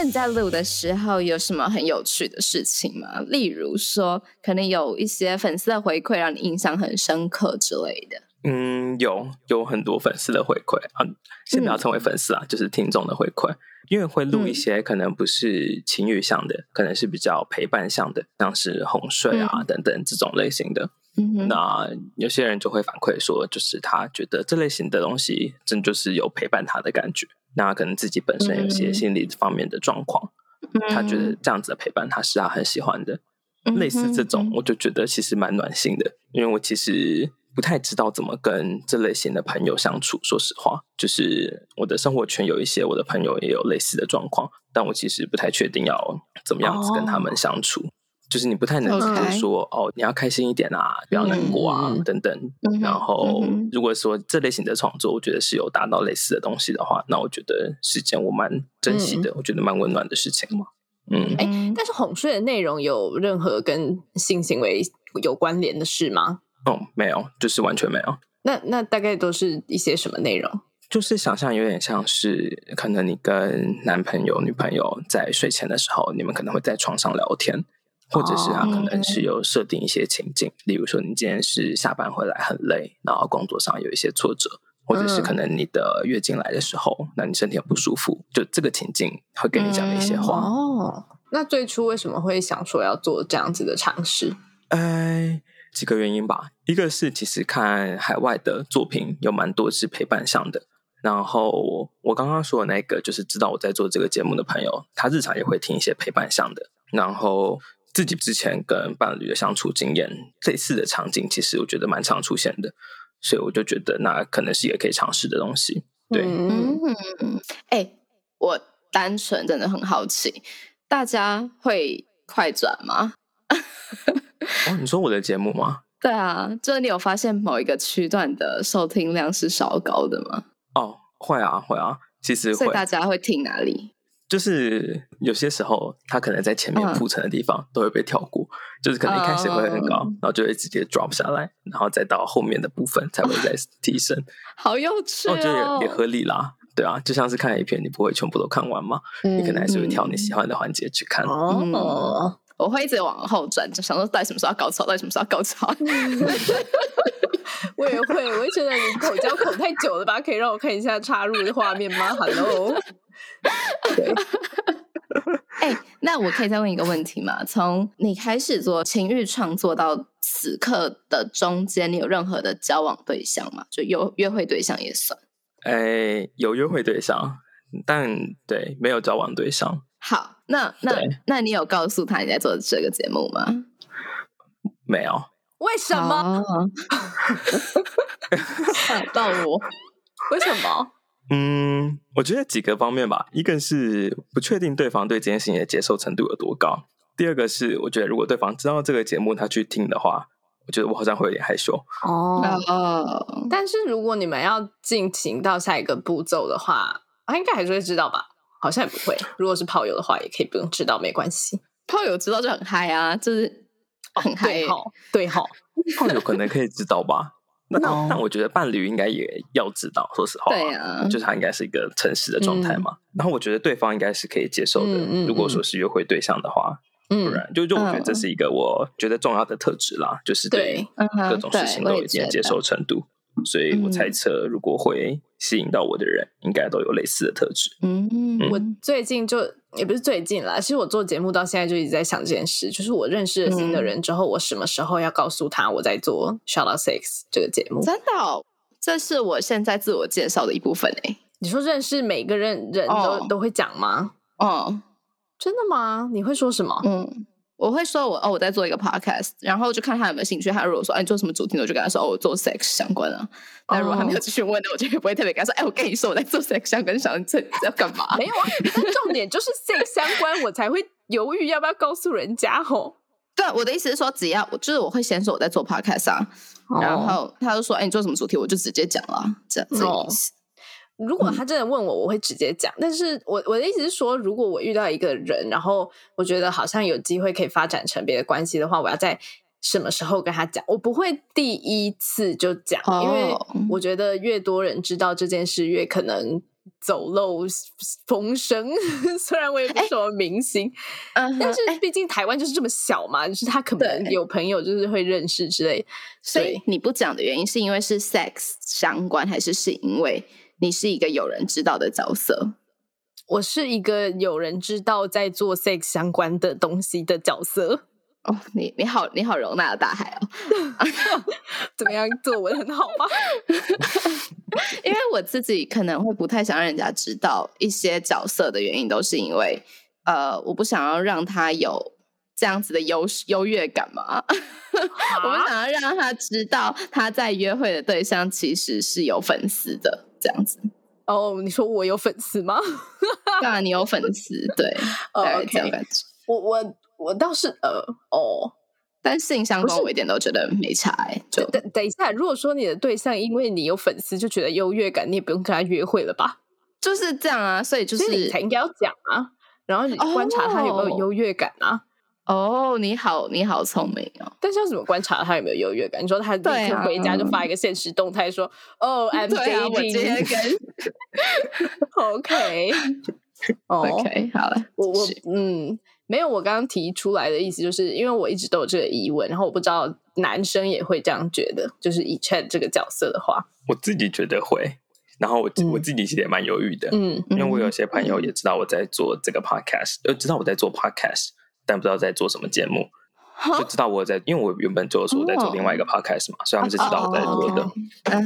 那你在录的时候有什么很有趣的事情吗？例如说，可能有一些粉丝的回馈让你印象很深刻之类的。嗯，有有很多粉丝的回馈啊，先不要称为粉丝啊，就是听众的回馈。因为会录一些可能不是情侣向的，可能是比较陪伴向的，像是哄睡啊等等这种类型的。那有些人就会反馈说，就是他觉得这类型的东西真就是有陪伴他的感觉。那可能自己本身有些心理方面的状况，他觉得这样子的陪伴他是他很喜欢的。类似这种，我就觉得其实蛮暖心的，因为我其实不太知道怎么跟这类型的朋友相处。说实话，就是我的生活圈有一些我的朋友也有类似的状况，但我其实不太确定要怎么样子跟他们相处。就是你不太能直接说哦，你要开心一点啊，不要难过啊，等等。然后如果说这类型的创作，我觉得是有达到类似的东西的话，那我觉得是件我蛮珍惜的，我觉得蛮温暖的事情嘛。嗯，哎，但是哄睡的内容有任何跟性行为有关联的事吗？嗯，没有，就是完全没有。那那大概都是一些什么内容？就是想象有点像是，可能你跟男朋友、女朋友在睡前的时候，你们可能会在床上聊天。或者是他可能是有设定一些情境，例如说你今天是下班回来很累，然后工作上有一些挫折，或者是可能你的月经来的时候，那你身体很不舒服，就这个情境会跟你讲的一些话。哦，那最初为什么会想说要做这样子的尝试？哎，几个原因吧。一个是其实看海外的作品有蛮多是陪伴上的，然后我刚刚说的那个就是知道我在做这个节目的朋友，他日常也会听一些陪伴上的，然后。自己之前跟伴侣的相处经验，类似的场景，其实我觉得蛮常出现的，所以我就觉得那可能是也可以尝试的东西。对，嗯，哎，我单纯真的很好奇，大家会快转吗？哦，你说我的节目吗？对啊，就是你有发现某一个区段的收听量是稍高的吗？哦，会啊，会啊，其实会。大家会听哪里？就是有些时候，他可能在前面铺陈的地方都会被跳过，就是可能一开始会很高，然后就会直接 drop 下来，然后再到后面的部分才会再提升。好幼稚哦！我觉得也合理啦，对啊，就像是看一片，你不会全部都看完嘛，你可能还是会挑你喜欢的环节去看。哦，我会一直往后转，就想说到底什么时候要高潮，到底什么时候要高潮。我也会，我会觉得你口交口太久了吧？可以让我看一下插入的画面吗？Hello。哎，那我可以再问一个问题吗？从你开始做情欲创作到此刻的中间，你有任何的交往对象吗？就有约会对象也算？哎，有约会对象，但对没有交往对象。好，那那那你有告诉他你在做这个节目吗？没有。为什么？吓到我？为什么？嗯，我觉得几个方面吧。一个是不确定对方对这件事情的接受程度有多高；第二个是，我觉得如果对方知道这个节目他去听的话，我觉得我好像会有点害羞。哦，但是如果你们要进行到下一个步骤的话，他应该还是会知道吧？好像也不会。如果是炮友的话，也可以不用知道，没关系。炮友知道就很嗨啊，就是很嗨。好，对好，炮友可能可以知道吧。那那我觉得伴侣应该也要知道，说实话，对啊，就是他应该是一个诚实的状态嘛。然后我觉得对方应该是可以接受的。如果说是约会对象的话，不然就就我觉得这是一个我觉得重要的特质啦，就是对各种事情都有一定接受程度。所以我猜测，如果会吸引到我的人，应该都有类似的特质。嗯，我最近就也不是最近啦，其实我做节目到现在就一直在想这件事，就是我认识了新的人之后，我什么时候要告诉他我在做《Shout Out Six》这个节目？真的，这是我现在自我介绍的一部分诶。你说认识每个人人都都会讲吗？哦，真的吗？你会说什么？嗯。我会说，我哦，我在做一个 podcast，然后就看他有没有兴趣。他如果说，哎，你做什么主题，我就跟他说，哦，我做 sex 相关啊。但如果他没有继续问呢，我就不会特别跟他说，哎，我跟你说，我在做 sex 相关，想这要干嘛？没有啊，重点就是 sex 相关，我才会犹豫要不要告诉人家哦。对，我的意思是说，只要就是我会先说我在做 podcast 啊，然后他就说，哎，你做什么主题，我就直接讲了，这样这意思。如果他真的问我，我会直接讲。但是我我的意思是说，如果我遇到一个人，然后我觉得好像有机会可以发展成别的关系的话，我要在什么时候跟他讲，我不会第一次就讲，因为我觉得越多人知道这件事，越可能走漏风声。虽然我也不是什么明星，但是毕竟台湾就是这么小嘛，就是他可能有朋友就是会认识之类。所以你不讲的原因是因为是 sex 相关，还是是因为你是一个有人知道的角色？我是一个有人知道在做 sex 相关的东西的角色。哦，你你好，你好，容纳的大海哦，怎么样？作文很好吗？因为我自己可能会不太想让人家知道一些角色的原因，都是因为呃，我不想要让他有这样子的优优越感嘛。我不想要让他知道他在约会的对象其实是有粉丝的这样子。哦，你说我有粉丝吗？当然，你有粉丝，对，大概这样感觉。我我。我倒是呃哦，但性相关我一点都觉得没差哎。就等等一下，如果说你的对象因为你有粉丝就觉得优越感，你也不用跟他约会了吧？就是这样啊，所以就是你才应该要讲啊，然后你观察他有没有优越感啊。哦，你好，你好聪明哦。但是要怎么观察他有没有优越感？你说他立刻回家就发一个现实动态说：“哦，I'm dating。”我今天跟 OK OK 好了，我我嗯。没有，我刚刚提出来的意思就是，因为我一直都有这个疑问，然后我不知道男生也会这样觉得，就是以 Chat 这个角色的话，我自己觉得会，然后我我自己其实也蛮犹豫的，嗯，因为我有些朋友也知道我在做这个 Podcast，呃，知道我在做 Podcast，但不知道在做什么节目。就知道我在，因为我原本就说我在做另外一个 podcast 嘛，所以他们是知道我在做的。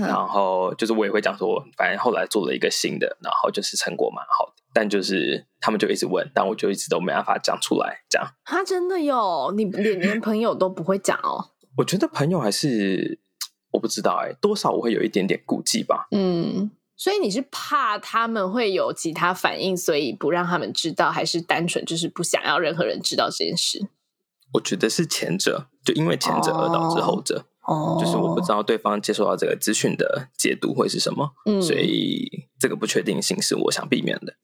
然后就是我也会讲说，反正后来做了一个新的，然后就是成果蛮好的。但就是他们就一直问，但我就一直都没办法讲出来。这样，他真的有你 连连朋友都不会讲哦？我觉得朋友还是我不知道哎，多少我会有一点点顾忌吧。嗯，所以你是怕他们会有其他反应，所以不让他们知道，还是单纯就是不想要任何人知道这件事？我觉得是前者，就因为前者而导致后者。哦，就是我不知道对方接收到这个资讯的解读会是什么，嗯，所以这个不确定性是我想避免的。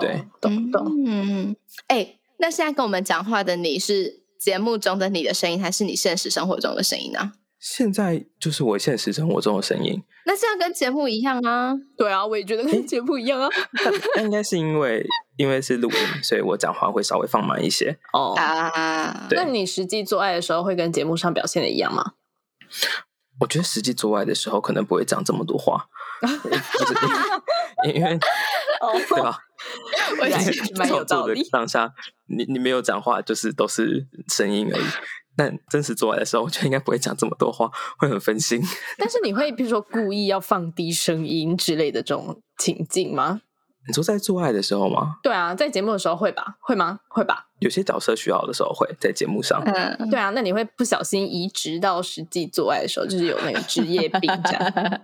对，懂懂。嗯，哎，那现在跟我们讲话的你是节目中的你的声音，还是你现实生活中的声音呢？现在就是我现实生活中的声音。那这样跟节目一样啊？对啊，我也觉得跟节目一样啊。那应该是因为因为是录音，所以我讲话会稍微放慢一些。哦啊，那你实际做爱的时候会跟节目上表现的一样吗？我觉得实际做爱的时候可能不会讲这么多话，因为对吧？我也蛮有道理。当下你你没有讲话，就是都是声音而已。但真实做爱的时候，我觉得应该不会讲这么多话，会很分心。但是你会比如说故意要放低声音之类的这种情境吗？你说在做爱的时候吗？对啊，在节目的时候会吧？会吗？会吧？有些角色需要的时候会在节目上。嗯，对啊，那你会不小心移植到实际做爱的时候，就是有那个职业病这样？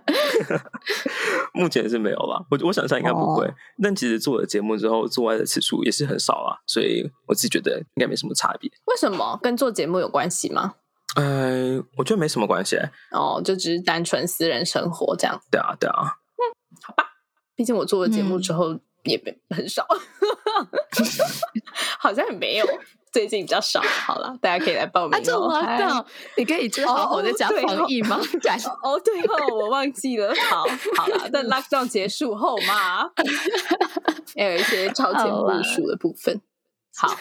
目前是没有吧？我我想象应该不会。但其实做了节目之后，做爱的次数也是很少啊，所以我自己觉得应该没什么差别。为什么？跟做节目有关系吗？呃，我觉得没什么关系。哦，就只是单纯私人生活这样。对啊，对啊。嗯，好吧。毕竟我做了节目之后也很少，好像也没有，最近比较少。好了，大家可以来报名哦。你可以就是好好的讲防疫吗？哦，对哦，我忘记了。好，好了，在 lockdown 结束后嘛，还有一些超前部署的部分。好，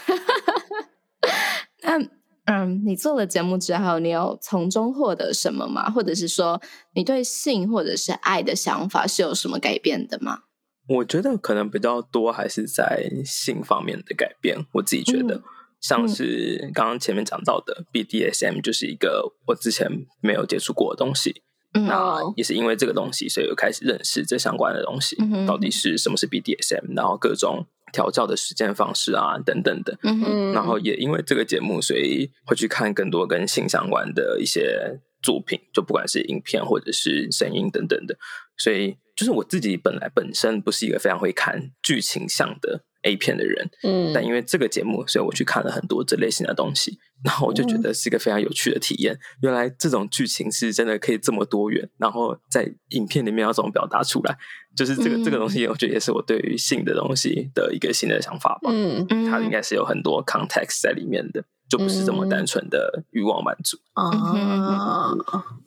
嗯嗯，你做了节目之后，你有从中获得什么吗？或者是说，你对性或者是爱的想法是有什么改变的吗？我觉得可能比较多还是在性方面的改变。我自己觉得，像是刚刚前面讲到的 BDSM，就是一个我之前没有接触过的东西。那也是因为这个东西，所以我开始认识这相关的东西，到底是什么是 BDSM，然后各种调教的实践方式啊，等等的。嗯然后也因为这个节目，所以会去看更多跟性相关的一些作品，就不管是影片或者是声音等等的，所以。就是我自己本来本身不是一个非常会看剧情向的 A 片的人，嗯，但因为这个节目，所以我去看了很多这类型的东西，然后我就觉得是一个非常有趣的体验。原来这种剧情是真的可以这么多元，然后在影片里面要怎么表达出来，就是这个这个东西，我觉得也是我对于性的东西的一个新的想法吧。嗯嗯，它应该是有很多 context 在里面的。就不是这么单纯的欲望满足。啊，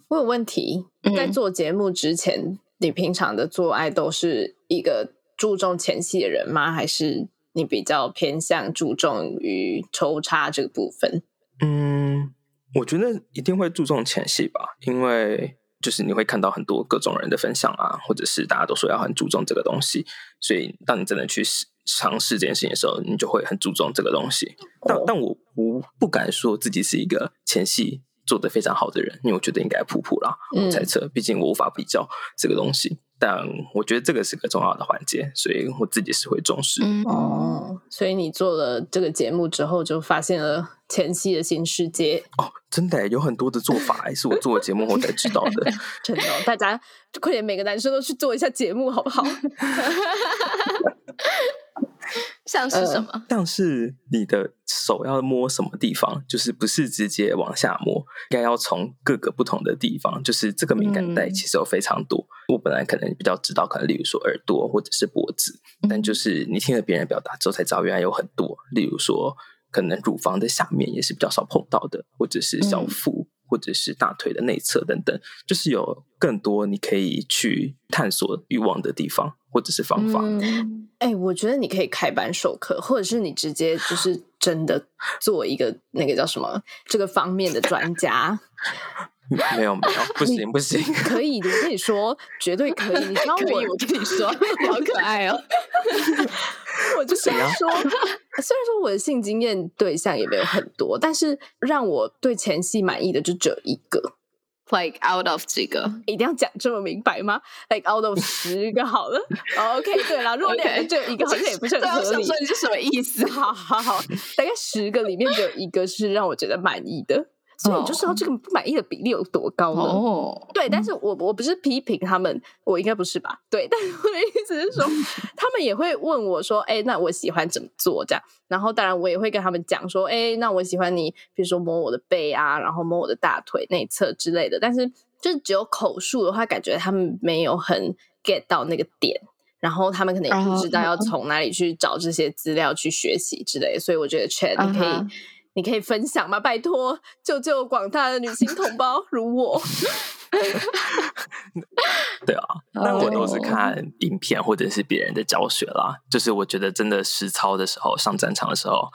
我有问题，在做节目之前，你平常的做爱都是一个注重前戏的人吗？还是你比较偏向注重于抽插这个部分？嗯，我觉得一定会注重前戏吧，因为就是你会看到很多各种人的分享啊，或者是大家都说要很注重这个东西，所以当你真的去尝试这件事情的时候，你就会很注重这个东西。但但我不不敢说自己是一个前戏做的非常好的人，因为我觉得应该普普啦，我猜测，毕竟我无法比较这个东西。但我觉得这个是个重要的环节，所以我自己是会重视。哦，所以你做了这个节目之后，就发现了前期的新世界。哦，真的有很多的做法，是我做了节目后才知道的。真的，大家快点，每个男生都去做一下节目，好不好？像是什么？像是你的手要摸什么地方，就是不是直接往下摸，应该要从各个不同的地方。就是这个敏感带其实有非常多。我本来可能比较知道，可能例如说耳朵或者是脖子，但就是你听了别人表达之后才知道，原来有很多。例如说，可能乳房的下面也是比较少碰到的，或者是小腹。或者是大腿的内侧等等，就是有更多你可以去探索欲望的地方，或者是方法。哎，我觉得你可以开班授课，或者是你直接就是真的做一个那个叫什么这个方面的专家。没有没有，不行不行，可以的，我跟你说，绝对可以。你知道 我，我跟你说，你好可爱哦。我就是说，虽然说我的性经验对象也没有很多，但是让我对前戏满意的就只有一个。Like out of 几个，一定要讲这么明白吗？Like out of 十个好了。OK，对了，如果两个只有一个，好像也不是很合理。你是什么意思？好好好，大概十个里面只有一个是让我觉得满意的。所以你就知道这个不满意的比例有多高呢？哦，对，但是我我不是批评他们，我应该不是吧？对，但是我的意思是说，他们也会问我说：“哎，那我喜欢怎么做？”这样，然后当然我也会跟他们讲说：“哎，那我喜欢你，比如说摸我的背啊，然后摸我的大腿内侧之类的。”但是就是只有口述的话，感觉他们没有很 get 到那个点，然后他们可能也不知道要从哪里去找这些资料去学习之类，所以我觉得 Chat 你可以。你可以分享吗？拜托，救救广大的女性同胞，如我。对啊，那我都是看影片或者是别人的教学啦。就是我觉得真的实操的时候，上战场的时候，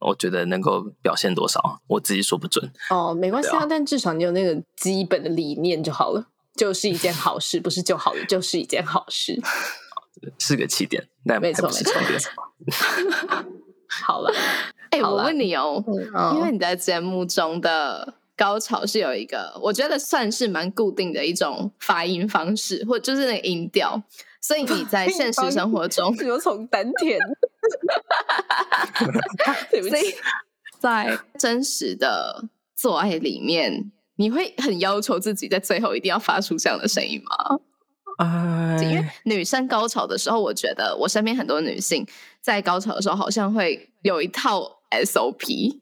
我觉得能够表现多少，我自己说不准。哦，没关系啊，但至少你有那个基本的理念就好了，就是一件好事，不是就好了，就是一件好事，是个起点，但没错没错。好了。哎，我问你哦，因为你在节目中的高潮是有一个，我觉得算是蛮固定的一种发音方式，或就是那个音调，所以你在现实生活中 有从丹田，所以在真实的做爱里面，你会很要求自己在最后一定要发出这样的声音吗？啊，因为女生高潮的时候，我觉得我身边很多女性在高潮的时候，好像会有一套。SOP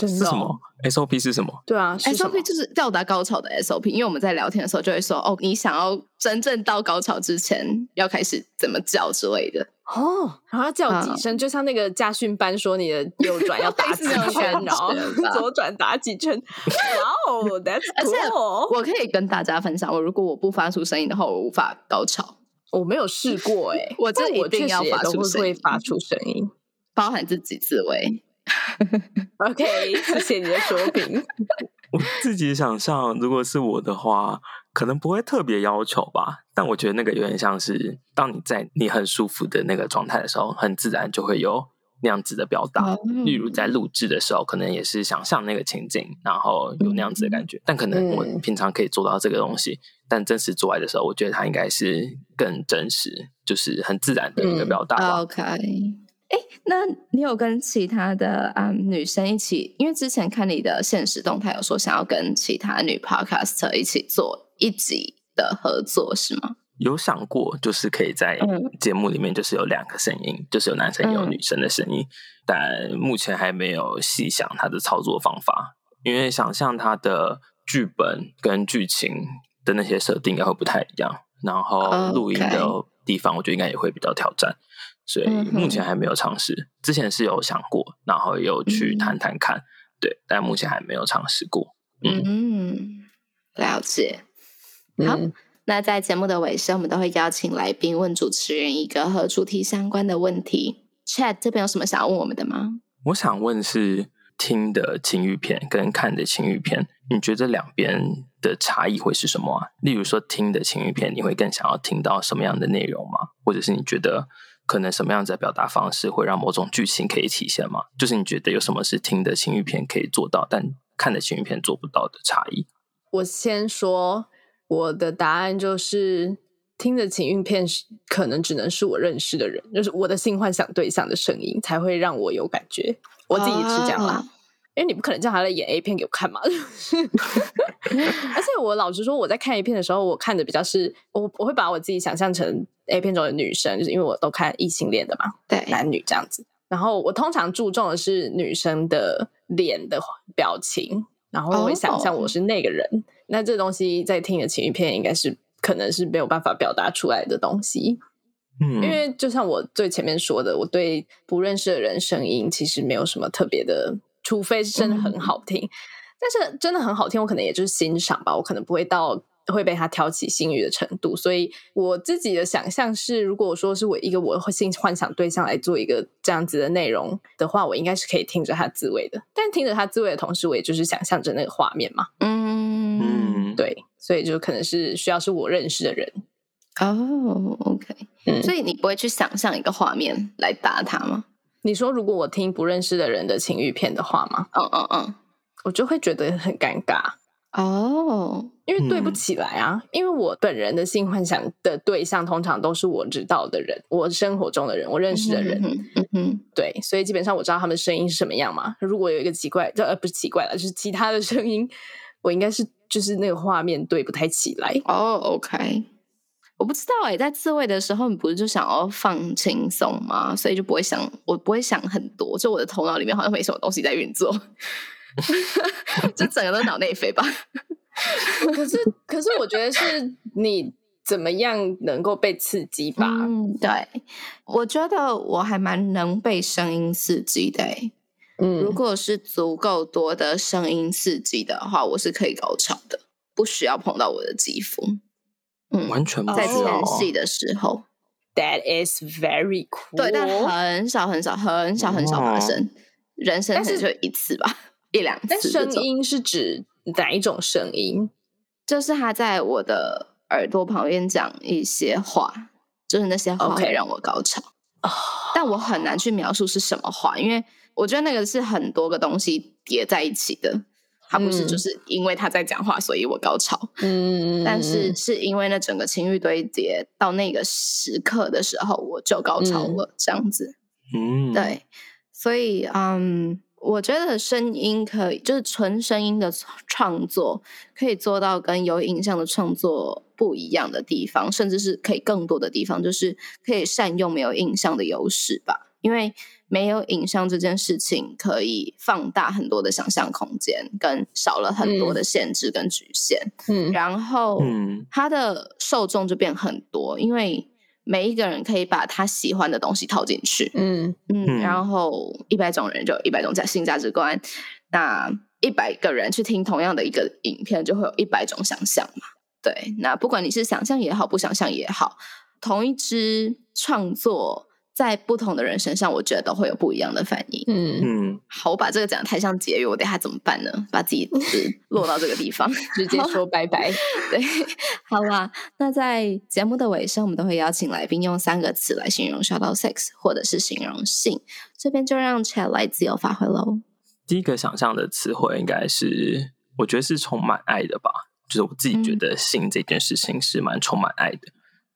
是什么？SOP 是什么？对啊，SOP 就是到达高潮的 SOP。因为我们在聊天的时候就会说：“哦，你想要真正到高潮之前，要开始怎么叫之类的。”哦，然后叫几声，就像那个家训班说你的右转要 打几圈，然后 左转打几圈。哇哦，That's cool！我可以跟大家分享，我如果我不发出声音的话，我无法高潮。我没有试过哎，我这一定要发出声音，发出声音，包含自己自慰。OK，谢谢你的说明。我自己想象，如果是我的话，可能不会特别要求吧。但我觉得那个有点像是，当你在你很舒服的那个状态的时候，很自然就会有那样子的表达。例如在录制的时候，可能也是想象那个情景，然后有那样子的感觉。但可能我平常可以做到这个东西，但真实做爱的时候，我觉得它应该是更真实，就是很自然的一个表达。OK。哎，那你有跟其他的啊女生一起？因为之前看你的现实动态，有说想要跟其他女 podcaster 一起做一集的合作，是吗？有想过，就是可以在节目里面，就是有两个声音，就是有男生有女生的声音，但目前还没有细想它的操作方法，因为想象它的剧本跟剧情的那些设定应该会不太一样，然后录音的地方，我觉得应该也会比较挑战。所以目前还没有尝试，之前是有想过，然后有去谈谈看，对，但目前还没有尝试过。嗯，了解。好，那在节目的尾声，我们都会邀请来宾问主持人一个和主题相关的问题。Chat 这边有什么想要问我们的吗？我想问是听的情欲片跟看的情欲片，你觉得两边的差异会是什么啊？例如说，听的情欲片，你会更想要听到什么样的内容吗？或者是你觉得可能什么样子的表达方式会让某种剧情可以体现吗？就是你觉得有什么是听的情欲片可以做到，但看的情欲片做不到的差异？我先说我的答案就是。听的情欲片是可能只能是我认识的人，就是我的性幻想对象的声音才会让我有感觉。我自己是这样啦，因为你不可能叫他来演 A 片给我看嘛。而且我老实说，我在看 A 片的时候，我看的比较是我我会把我自己想象成 A 片中的女生，就是因为我都看异性恋的嘛，对，男女这样子。然后我通常注重的是女生的脸的表情，然后我会想象我是那个人。那这东西在听的情欲片应该是。可能是没有办法表达出来的东西，嗯，因为就像我最前面说的，我对不认识的人声音其实没有什么特别的，除非是真的很好听。但是真的很好听，我可能也就是欣赏吧，我可能不会到会被他挑起性欲的程度。所以我自己的想象是，如果说是我一个我会性幻想对象来做一个这样子的内容的话，我应该是可以听着他自慰的。但听着他自慰的同时，我也就是想象着那个画面嘛，嗯嗯，对。所以就可能是需要是我认识的人哦，OK，嗯，所以你不会去想象一个画面来搭他吗？你说如果我听不认识的人的情欲片的话吗？嗯嗯嗯，我就会觉得很尴尬哦，因为对不起来啊，因为我本人的性幻想的对象通常都是我知道的人，我生活中的人，我认识的人，嗯嗯，对，所以基本上我知道他们声音是什么样嘛。如果有一个奇怪，呃，不是奇怪了，就是其他的声音，我应该是。就是那个画面对不太起来哦，OK，我不知道哎，在自慰的时候，你不是就想要放轻松吗？所以就不会想，我不会想很多，就我的头脑里面好像没什么东西在运作，就整个都脑内飞吧。可是，可是我觉得是你怎么样能够被刺激吧？嗯，对，我觉得我还蛮能被声音刺激的。嗯，如果是足够多的声音刺激的话，我是可以高潮的，不需要碰到我的肌肤。嗯，完全在前戏的时候，That is very cool。对，但很少很少很少很少发生，人生可能就一次吧，一两次。但声音是指哪一种声音？就是他在我的耳朵旁边讲一些话，就是那些话会让我高潮。但我很难去描述是什么话，因为。我觉得那个是很多个东西叠在一起的，他不是就是因为他在讲话，所以我高潮。嗯，但是是因为那整个情绪堆叠到那个时刻的时候，我就高潮了，这样子。嗯，对，所以嗯，我觉得声音可以，就是纯声音的创作可以做到跟有影像的创作不一样的地方，甚至是可以更多的地方，就是可以善用没有影像的优势吧，因为。没有影像这件事情，可以放大很多的想象空间，跟少了很多的限制跟局限。嗯，然后，嗯，它的受众就变很多，因为每一个人可以把他喜欢的东西套进去。嗯嗯，然后一百种人就有一百种价性价值观，那一百个人去听同样的一个影片，就会有一百种想象嘛。对，那不管你是想象也好，不想象也好，同一支创作。在不同的人身上，我觉得都会有不一样的反应。嗯嗯，好，我把这个讲的太像节约，我等下怎么办呢？把自己 落到这个地方，直接说拜拜。对，好啦，那在节目的尾声，我们都会邀请来宾用三个词来形容 s h u t o sex” 或者是形容性。这边就让 Chat 来自由发挥喽。第一个想象的词汇应该是，我觉得是充满爱的吧。就是我自己觉得性这件事情是蛮充满爱的。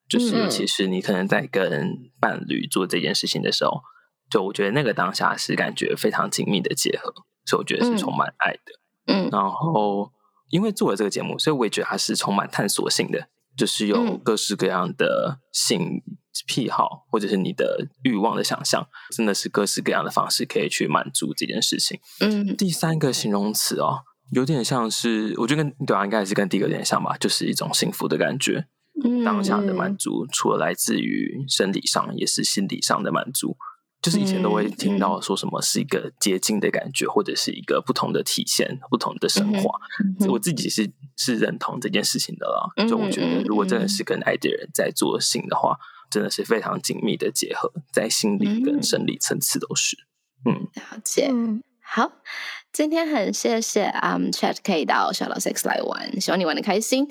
就是尤其是你可能在跟伴侣做这件事情的时候，就我觉得那个当下是感觉非常紧密的结合，所以我觉得是充满爱的。嗯，然后因为做了这个节目，所以我也觉得它是充满探索性的，就是有各式各样的性癖好，或者是你的欲望的想象，真的是各式各样的方式可以去满足这件事情。嗯，第三个形容词哦，有点像是，我觉得跟对啊，应该也是跟第一个有点像吧，就是一种幸福的感觉。当下的满足，除了来自于生理上，也是心理上的满足。就就是以前都会听到说什么是一个接近的感觉，或者是一个不同的体现、不同的升华。我自己是是认同这件事情的啦。就我觉得，如果真的是跟爱的人在做性的话，真的是非常紧密的结合，在心理跟生理层次都是。嗯，了解。好，今天很谢谢啊，Chat 可以到小老 Six 来玩，希望你玩的开心。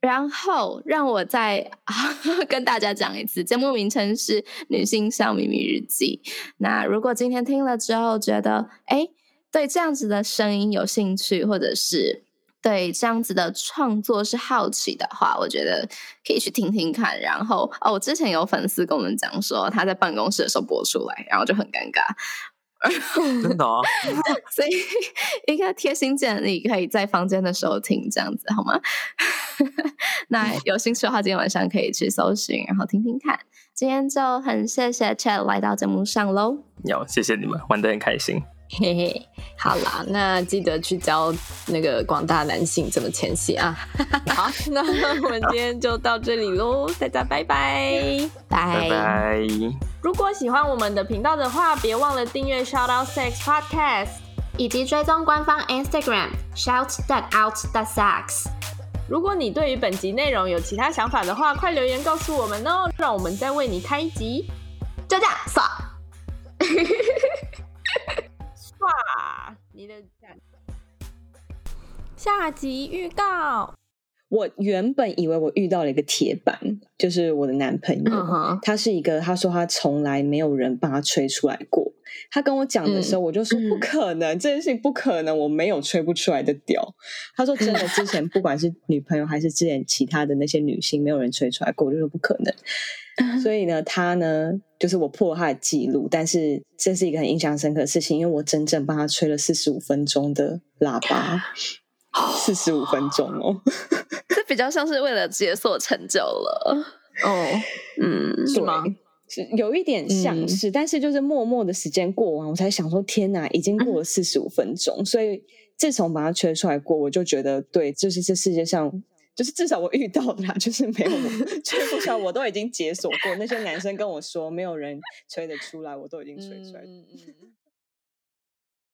然后让我再 跟大家讲一次，节目名称是《女性向秘密日记》。那如果今天听了之后觉得，哎，对这样子的声音有兴趣，或者是对这样子的创作是好奇的话，我觉得可以去听听看。然后哦，我之前有粉丝跟我们讲说，他在办公室的时候播出来，然后就很尴尬。真的啊，所以一个贴心建议，可以在房间的时候听，这样子好吗？那有兴趣的话，今天晚上可以去搜寻，然后听听看。今天就很谢谢 Chat 来到节目上喽，有谢谢你们，玩的很开心。嘿嘿，好啦，那记得去教那个广大男性怎么前戏啊！好，那我们今天就到这里喽，大家拜拜，拜拜。如果喜欢我们的频道的话，别忘了订阅 Shout Out Sex Podcast，以及追踪官方 Instagram Shout That Out That Sex。如果你对于本集内容有其他想法的话，快留言告诉我们哦，让我们再为你开一集。就这样，爽。哇！你的下集预告。我原本以为我遇到了一个铁板，就是我的男朋友。他是一个，他说他从来没有人帮他吹出来过。他跟我讲的时候，我就说不可能，这件事情不可能，我没有吹不出来的屌。他说真的，之前不管是女朋友还是之前其他的那些女性，没有人吹出来过，我就说不可能。所以呢，他呢，就是我破了他的记录，但是这是一个很印象深刻的事情，因为我整整帮他吹了四十五分钟的喇叭，四十五分钟哦，这比较像是为了解锁成就了哦，嗯，是吗？是有一点像是，但是就是默默的时间过完，我才想说，天哪，已经过了四十五分钟，所以自从把它吹出来过，我就觉得对，就是这世界上。就是至少我遇到的，就是没有吹不出来，我都已经解锁过。那些男生跟我说，没有人吹得出来，我都已经吹出来。